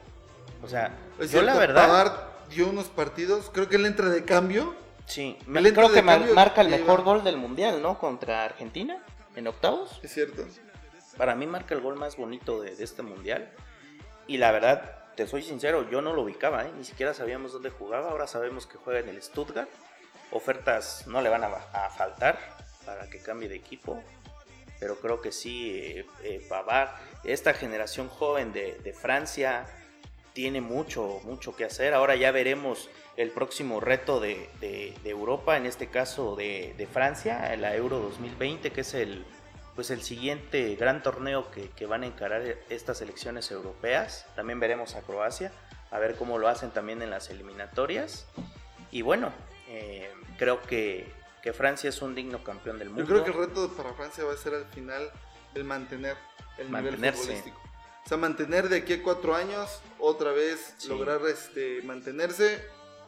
O sea, Es yo la verdad, Pavard dio unos partidos, creo que él entra de cambio. sí, me- creo que cambio marca el mejor gol del mundial, ¿no? Contra Argentina en octavos. Es cierto. Para mí marca el gol más bonito de, de este mundial. Y la verdad, te soy sincero, yo no lo ubicaba, ¿eh? ni siquiera sabíamos dónde jugaba. Ahora sabemos que juega en el Stuttgart. Ofertas no le van a, faltar para que cambie de equipo. Pero creo que sí, eh, eh, esta generación joven de, Francia tiene mucho, mucho que hacer. Ahora ya veremos el próximo reto de, Europa, en este caso de, de Francia, la Euro 2020, que es el, pues el siguiente gran torneo que, que van a encarar estas elecciones europeas. También veremos a Croacia, a ver cómo lo hacen también en las eliminatorias. Y bueno, eh, creo que, que Francia es un digno campeón del mundo. Yo creo que el reto para Francia va a ser al final el mantener el nivel Mantenerse. futbolístico. O sea, mantener de aquí a cuatro años, otra vez Sí. lograr este, mantenerse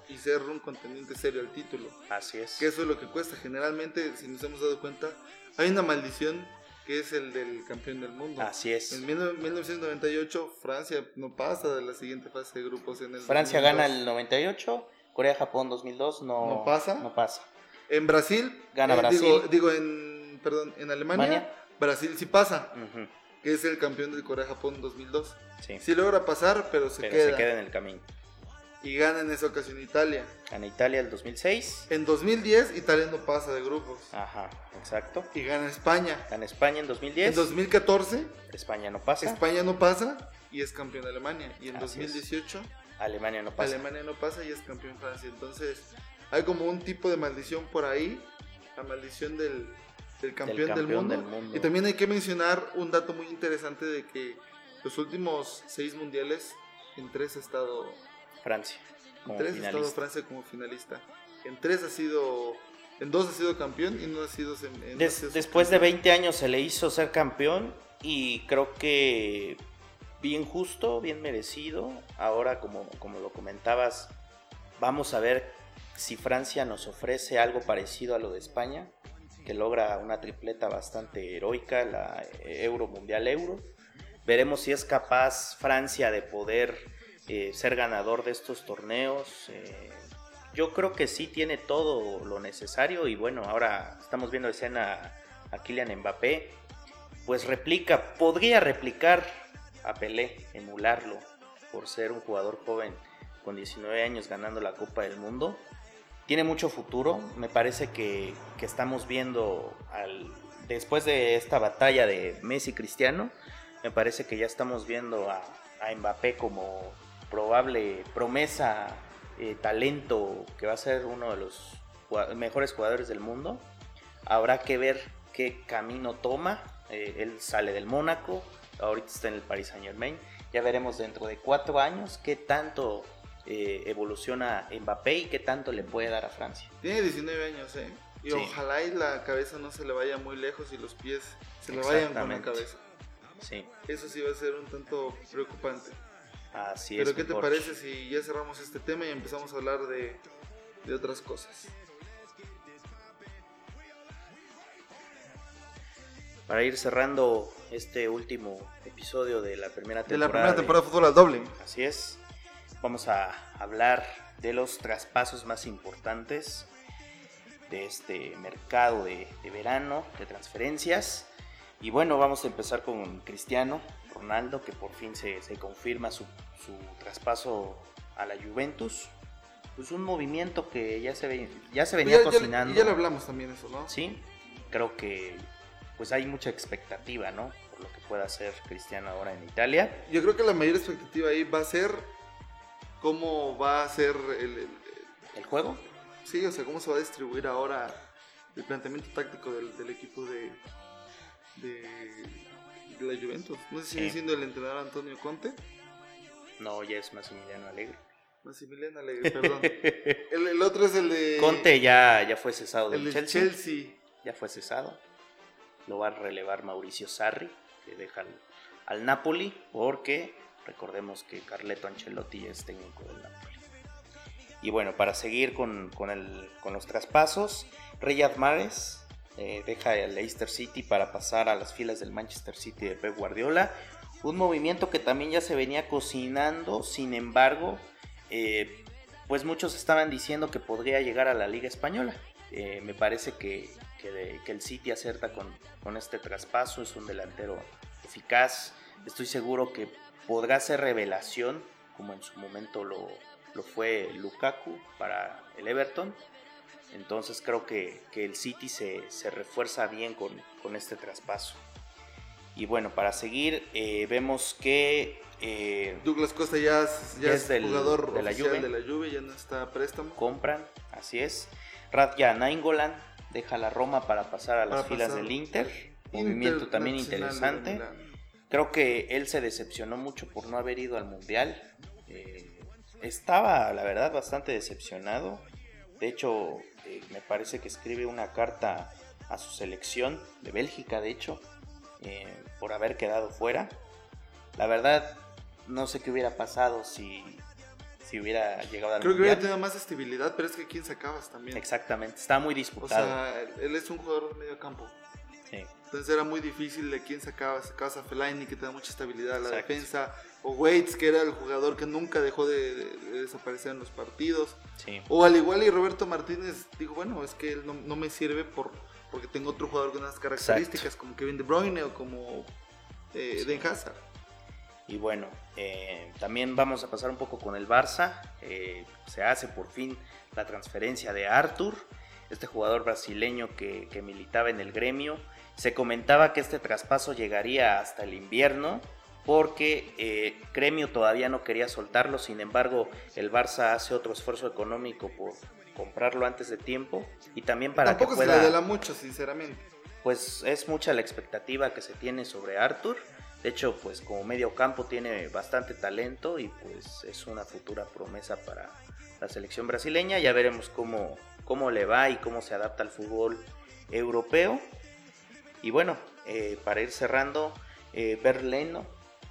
y ser un contendiente serio al título. Así es. Que eso es lo que cuesta. Generalmente, si nos hemos dado cuenta, hay una maldición que es el del campeón del mundo. Así es. En 1998, Francia no pasa de la siguiente fase de grupos en el Francia 2002. gana el 98, Corea-Japón 2002 no, ¿No pasa? No pasa. En Brasil, Gana eh, Brasil. Digo, digo en, perdón, en Alemania, Alemania. Brasil sí pasa, que es el campeón de Corea-Japón 2002. Sí, Sí logra pasar, pero se pero queda. se queda en el camino. Y gana en esa ocasión Italia. Gana Italia el 2006. En 2010, Italia no pasa de grupos. Ajá, exacto. Y gana España. Gana España en 2010. En 2014, España no pasa. España no pasa y es campeón de Alemania. Y en Así es. 2018, Alemania no pasa. Alemania no pasa y es campeón Francia. Entonces, hay como un tipo de maldición por ahí. La maldición del, del campeón, del, campeón mundo. del mundo. Y también hay que mencionar un dato muy interesante de que los últimos seis mundiales, en tres ha estado, Francia. en tres ha estado. Francia como finalista. En tres ha sido, en dos ha sido campeón y no ha sido... sem- en no ha Des- sido después de subcampeón. 20 años se le hizo ser campeón y creo que bien justo, bien merecido. Ahora, como, como lo comentabas, vamos a ver si Francia nos ofrece algo parecido a lo de España, que logra una tripleta bastante heroica, la Euro Mundial Euro. Veremos si es capaz Francia de poder eh, ser ganador de estos torneos. eh, yo creo que sí tiene todo lo necesario y bueno, ahora estamos viendo escena a Kylian Mbappé, pues replica, podría replicar a Pelé, emularlo por ser un jugador joven con 19 años ganando la Copa del Mundo. Tiene mucho futuro, me parece que, que estamos viendo al, después de esta batalla de Messi Cristiano, me parece que ya estamos viendo a, a Mbappé como probable promesa, eh, talento, que va a ser uno de los jugad- mejores jugadores del mundo. Habrá que ver qué camino toma. Eh, él sale del Mónaco, ahorita está en el Paris Saint Germain. Ya veremos dentro de cuatro años qué tanto eh, evoluciona Mbappé y qué tanto le puede dar a Francia. Tiene 19 años, ¿eh? Y ojalá y la cabeza no se le vaya muy lejos y los pies se le vayan con la cabeza. Sí. Eso sí va a ser un tanto preocupante. Así Pero ¿qué te parece si ya cerramos este tema y empezamos a hablar de, de otras cosas? Para ir cerrando este último episodio de la primera temporada. De la primera temporada de fútbol al doble. Así es. Vamos a hablar de los traspasos más importantes de este mercado de, verano, de transferencias. Y bueno, vamos a empezar con Cristiano Ronaldo, que por fin se, confirma su, traspaso a la Juventus. Pues un movimiento que ya se, ya se venía cocinando. Ya, ya, lo hablamos también eso, ¿no? Sí, creo que pues hay mucha expectativa, ¿no? Lo que pueda hacer Cristiano ahora en Italia. Yo creo que la mayor expectativa ahí va a ser cómo va a ser el, el juego Sí, o sea, cómo se va a distribuir ahora el planteamiento táctico del, equipo de, de, la Juventus. No sé si sigue siendo el entrenador Antonio Conte. No, ya es Massimiliano Alegre. Massimiliano Alegre, perdón. el, otro es el de. Conte ya, ya fue cesado del el Chelsea. Chelsea. Ya fue cesado. Lo va a relevar Mauricio Sarri, deja al, Napoli, porque recordemos que Carleto Ancelotti es técnico del Napoli. Y bueno, para seguir con, los traspasos, Reyad Mahrez eh, deja el Leicester City para pasar a las filas del Manchester City de Pep Guardiola. Un movimiento que también ya se venía cocinando, sin embargo, eh, pues muchos estaban diciendo que podría llegar a la Liga Española. Eh, me parece que, que, el City acerta con, con este traspaso, es un delantero eficaz. Estoy seguro que podrá ser revelación, como en su momento lo, lo fue Lukaku para el Everton. Entonces creo que, el City se, refuerza bien con, este traspaso. Y bueno, para seguir, eh, vemos que... Eh, Douglas Costa ya, es, jugador de la, Juve. de la Juve, ya no está a préstamo. Compran, así es. Radja Nainggolan deja la Roma para pasar a las filas del Inter. Movimiento también interesante. Creo que él se decepcionó mucho por no haber ido al Mundial. Eh, estaba, la verdad, bastante decepcionado. De hecho, eh, me parece que escribe una carta a su selección de Bélgica, de hecho, eh, por haber quedado fuera. La verdad, no sé qué hubiera pasado si, si hubiera llegado al Creo que hubiera tenido más estabilidad, pero es que quién sacabas también. Exactamente, está muy disputado. O sea, él es un jugador de medio campo. Entonces era muy difícil de quién sacaba. Sacabas a Fellaini, que te da mucha estabilidad a la defensa. O Waits, que era el jugador que nunca dejó de, desaparecer en los partidos. O al igual y Roberto Martínez dijo, bueno, es que él no, me sirve por, porque tengo otro jugador con unas características como Kevin De Bruyne o como eh, Den Hazard. Y bueno, eh, también vamos a pasar un poco con el Barça. Eh, se hace por fin la transferencia de Arthur, este jugador brasileño que, que militaba en el gremio se comentaba que este traspaso llegaría hasta el invierno porque eh, Gremio todavía no quería soltarlo, sin embargo el Barça hace otro esfuerzo económico por comprarlo antes de tiempo y también para que pueda... se le mucho, sinceramente. Pues es mucha la expectativa que se tiene sobre Arthur. De hecho, pues como medio campo tiene bastante talento y pues es una futura promesa para la selección brasileña. Ya veremos cómo, cómo le va y cómo se adapta al fútbol europeo. Y bueno, eh, para ir cerrando, eh, Berleno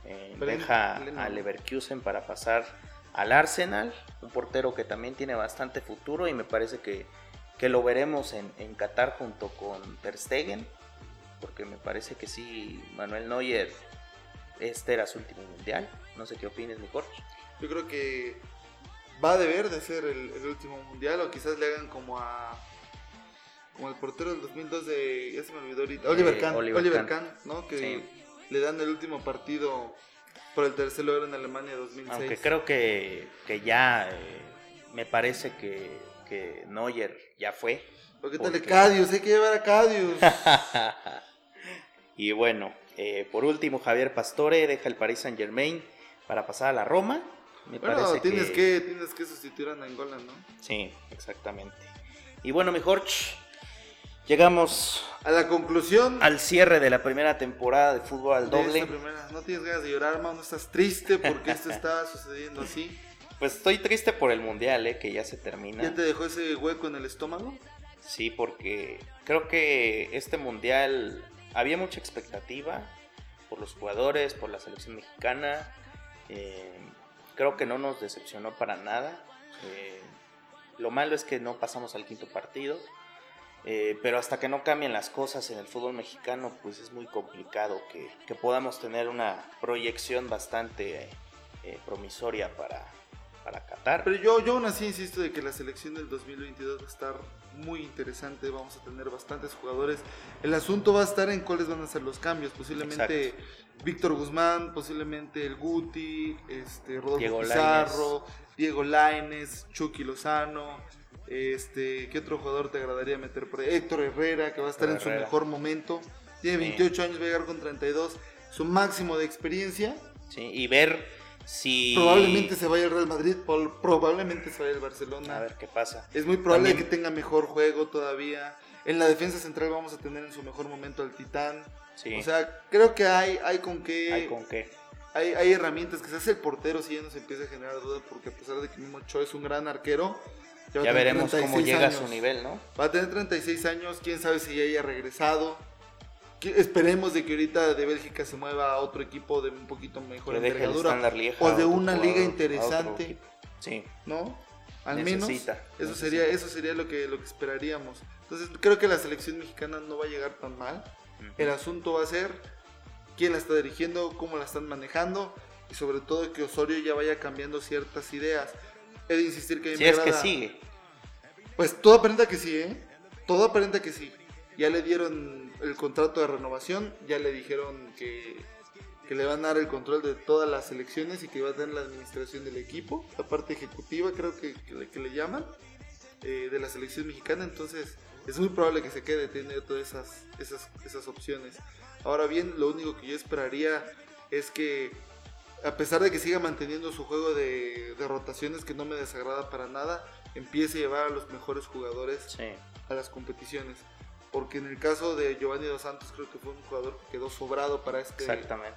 eh, deja al Leverkusen para pasar al Arsenal, un portero que también tiene bastante futuro y me parece que, lo veremos en, en, Qatar junto con Ter Stegen, porque me parece que sí, Manuel Neuer, este era su último mundial. No sé qué opines, mi Jorge. Yo creo que va a deber de ser el último mundial o quizás le hagan como a como el portero del 2002 de, ya se me olvidó ahorita, Oliver Kahn, Oliver, Kahn, ¿no? Que le dan el último partido por el tercer lugar en Alemania 2006. Aunque creo que, que ya eh, me parece que, que Neuer ya fue. Porque... tal Cadius, hay que llevar a Cadius. y bueno, eh, por último, Javier Pastore deja el Paris Saint Germain para pasar a la Roma. Me bueno, tienes que... tienes que sustituir a Nangola, ¿no? Sí, exactamente. Y bueno, mi Jorge, Llegamos a la conclusión. Al cierre de la primera temporada de fútbol al doble. No tienes ganas de llorar, hermano, no estás triste porque esto está sucediendo así. Pues estoy triste por el mundial, ¿eh? que ya se termina. ¿Ya te dejó ese hueco en el estómago? Sí, porque creo que este mundial había mucha expectativa por los jugadores, por la selección mexicana. Eh, creo que no nos decepcionó para nada. Eh, lo malo es que no pasamos al quinto partido. Eh, pero hasta que no cambien las cosas en el fútbol mexicano, pues es muy complicado que, que podamos tener una proyección bastante promisoria para, para Qatar. Pero yo, yo aún así insisto de que la selección del 2022 va a estar muy interesante, vamos a tener bastantes jugadores. El asunto va a estar en cuáles van a ser los cambios, posiblemente Víctor Guzmán, posiblemente el Guti, este, Rodolfo Diego Pizarro, Diego Laines, Chucky Lozano. Este, ¿Qué otro jugador te agradaría meter por ahí? Héctor Herrera, que va a estar en su mejor momento. Tiene 28 años, va a llegar con 32. Su máximo de experiencia. Sí, y ver Probablemente se vaya al Real Madrid, probablemente se vaya al Barcelona. A ver qué pasa. Es muy probable que tenga mejor juego todavía. En la defensa central vamos a tener en su mejor momento al Titán. O sea, creo que hay, hay con qué. Hay con qué. Hay, hay herramientas que se hace el portero si ya no se empieza a generar dudas, porque a pesar de que mismo Cho es un gran arquero, ya, veremos cómo llega a su nivel, ¿no? Va a tener 36 años, quién sabe si ya haya regresado esperemos de que ahorita de Bélgica se mueva a otro equipo de un poquito mejor envergadura o de una liga interesante. Sí. ¿No? Al menos eso sería eso sería lo que lo que esperaríamos. Entonces, creo que la selección mexicana no va a llegar tan mal. El asunto va a ser quién la está dirigiendo, cómo la están manejando y sobre todo que Osorio ya vaya cambiando ciertas ideas. He de insistir que si es que sigue. Pues todo aparenta que sí, ¿eh? Todo aparenta que sí. Ya le dieron el contrato de renovación, ya le dijeron que, le van a dar el control de todas las elecciones y que va a tener la administración del equipo, la parte ejecutiva creo que, que, le llaman, eh, de la selección mexicana, entonces es muy probable que se quede teniendo todas esas, esas, esas opciones. Ahora bien, lo único que yo esperaría es que a pesar de que siga manteniendo su juego de, de, rotaciones que no me desagrada para nada, empiece a llevar a los mejores jugadores a las competiciones porque en el caso de Giovanni Dos Santos creo que fue un jugador que quedó sobrado para este,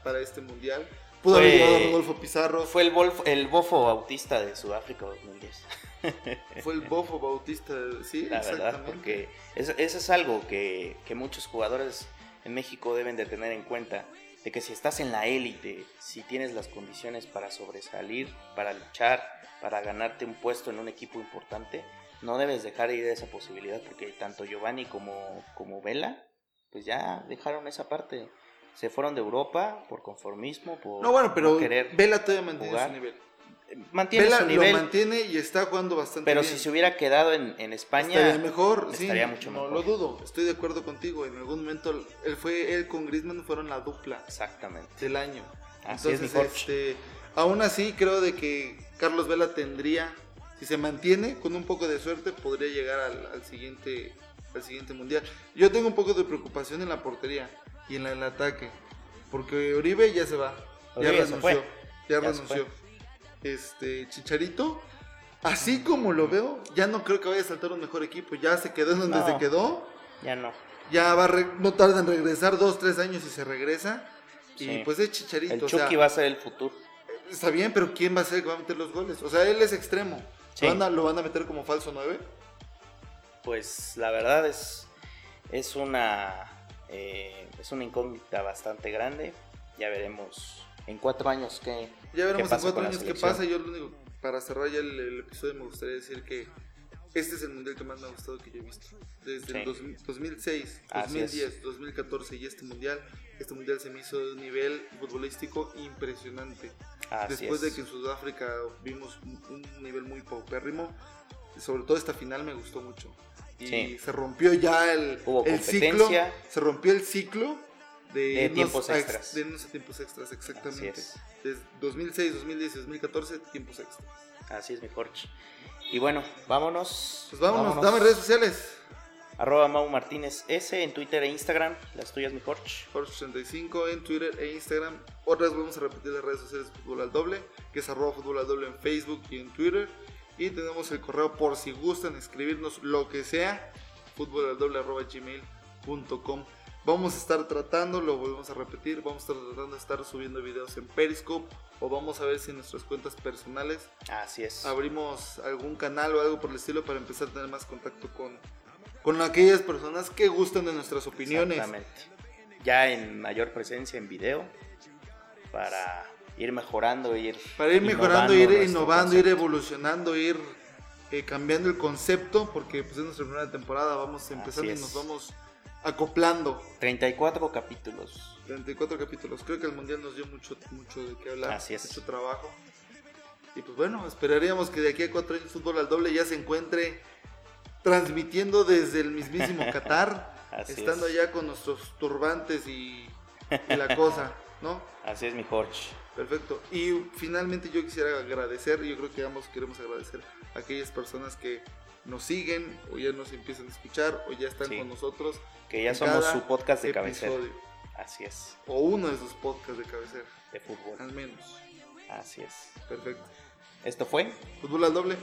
para este mundial. Pudo haber llevado a Rodolfo Pizarro. Fue el, el bofo bautista de Sudáfrica 2010. fue el bofo bautista, sí, La verdad, porque eso, es algo que, que muchos jugadores en México deben de tener en cuenta de que si estás en la élite, si tienes las condiciones para sobresalir, para luchar, para ganarte un puesto en un equipo importante, no debes dejar ir esa posibilidad porque tanto Giovanni como, como Vela, pues ya dejaron esa parte. Se fueron de Europa por conformismo, por No, bueno, pero Vela todavía mantiene su nivel. Mantiene su nivel. lo mantiene y está jugando bastante pero bien. si se hubiera quedado en, en España estaría mejor, estaría mucho no mejor. lo dudo, estoy de acuerdo contigo. En algún momento él fue él con Griezmann fueron la dupla exactamente del año. Así Entonces, este, aún así creo de que Carlos Vela tendría si se mantiene con un poco de suerte podría llegar al, siguiente al siguiente mundial. Yo tengo un poco de preocupación en la portería y en el ataque, porque Oribe ya se va, ya renunció, ya, renunció. Este Chicharito, así como lo veo, ya no creo que vaya a saltar un mejor equipo, ya se quedó en donde se quedó. Ya no. Ya va no tarda en regresar dos, tres años y se regresa. Y pues es Chicharito. El Chucky va a ser el futuro. Está bien, pero ¿quién va a ser el que va a meter los goles? O sea, él es extremo. ¿Lo, van a, meter como falso 9? Pues la verdad es, es una eh, es una incógnita bastante grande. Ya veremos en cuatro años qué Ya veremos en cuatro años qué pasa. Yo lo único, para cerrar ya el, episodio me gustaría decir que este es el mundial que más me ha gustado que yo he visto. Desde el 2006, 2010, 2014 y este mundial. Este mundial se me hizo de un nivel futbolístico impresionante. Después de que en Sudáfrica vimos un, nivel muy paupérrimo, sobre todo esta final me gustó mucho. Y se rompió ya el, el ciclo. Se rompió el ciclo de, tiempos extras. De tiempos extras, exactamente. Desde 2006, 2010 y 2014, tiempos extras. Así es, mi Jorge. Y bueno, vámonos. Pues vámonos, dame redes sociales. Arroba Mau Martínez S en Twitter e Instagram. Las tuyas, mi Jorge. Jorge85 en Twitter e Instagram. Otras vamos a repetir las redes sociales de Fútbol al Doble, que es arroba Fútbol al Doble en Facebook y en Twitter. Y tenemos el correo por si gustan escribirnos lo que sea, gmail.com Vamos a estar tratando, lo volvemos a repetir, vamos a estar tratando de estar subiendo videos en Periscope o vamos a ver si en nuestras cuentas personales Así es. abrimos algún canal o algo por el estilo para empezar a tener más contacto con, con aquellas personas que gustan de nuestras opiniones. Exactamente. Ya en mayor presencia en video para ir mejorando, ir Para ir mejorando, ir innovando, ir evolucionando, ir eh, cambiando el concepto, porque pues es nuestra primera temporada, vamos empezando y nos vamos acoplando. 34 capítulos. 34 capítulos. Creo que el mundial nos dio mucho, mucho de qué hablar, Así es. mucho trabajo. Y pues bueno, esperaríamos que de aquí a cuatro años Fútbol al Doble ya se encuentre transmitiendo desde el mismísimo Qatar, Así estando es. allá con nuestros turbantes y, y la cosa, ¿no? Así es mi Jorge. Perfecto. Y finalmente yo quisiera agradecer, yo creo que ambos queremos agradecer a aquellas personas que nos siguen o ya nos empiezan a escuchar o ya están Sí. con nosotros. Que ya somos su podcast de cabecera. episodio. Así es, O uno de sus podcasts de cabecera, de fútbol. al menos. Así es. Perfecto. Esto fue Fútbol al doble.